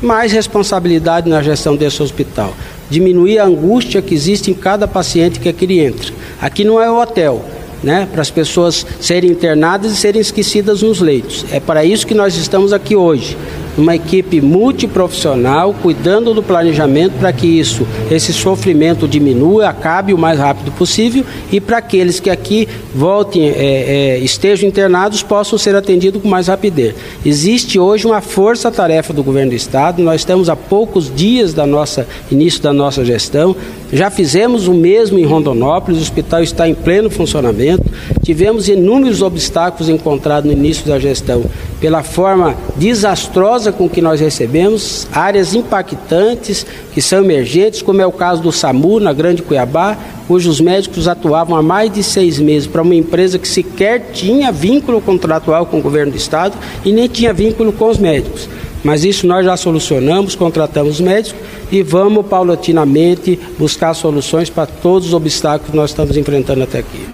mais responsabilidade na gestão desse hospital, diminuir a angústia que existe em cada paciente que aqui entra. Aqui não é o hotel, né, para as pessoas serem internadas e serem esquecidas nos leitos. É para isso que nós estamos aqui hoje uma equipe multiprofissional cuidando do planejamento para que isso, esse sofrimento diminua, acabe o mais rápido possível e para aqueles que aqui voltem, é, é, estejam internados, possam ser atendidos com mais rapidez. Existe hoje uma força-tarefa do governo do estado. Nós estamos a poucos dias da nossa início da nossa gestão. Já fizemos o mesmo em Rondonópolis. O hospital está em pleno funcionamento. Tivemos inúmeros obstáculos encontrados no início da gestão pela forma desastrosa com que nós recebemos, áreas impactantes que são emergentes, como é o caso do SAMU, na Grande Cuiabá, cujos médicos atuavam há mais de seis meses para uma empresa que sequer tinha vínculo contratual com o governo do Estado e nem tinha vínculo com os médicos. Mas isso nós já solucionamos, contratamos médicos e vamos paulatinamente buscar soluções para todos os obstáculos que nós estamos enfrentando até aqui.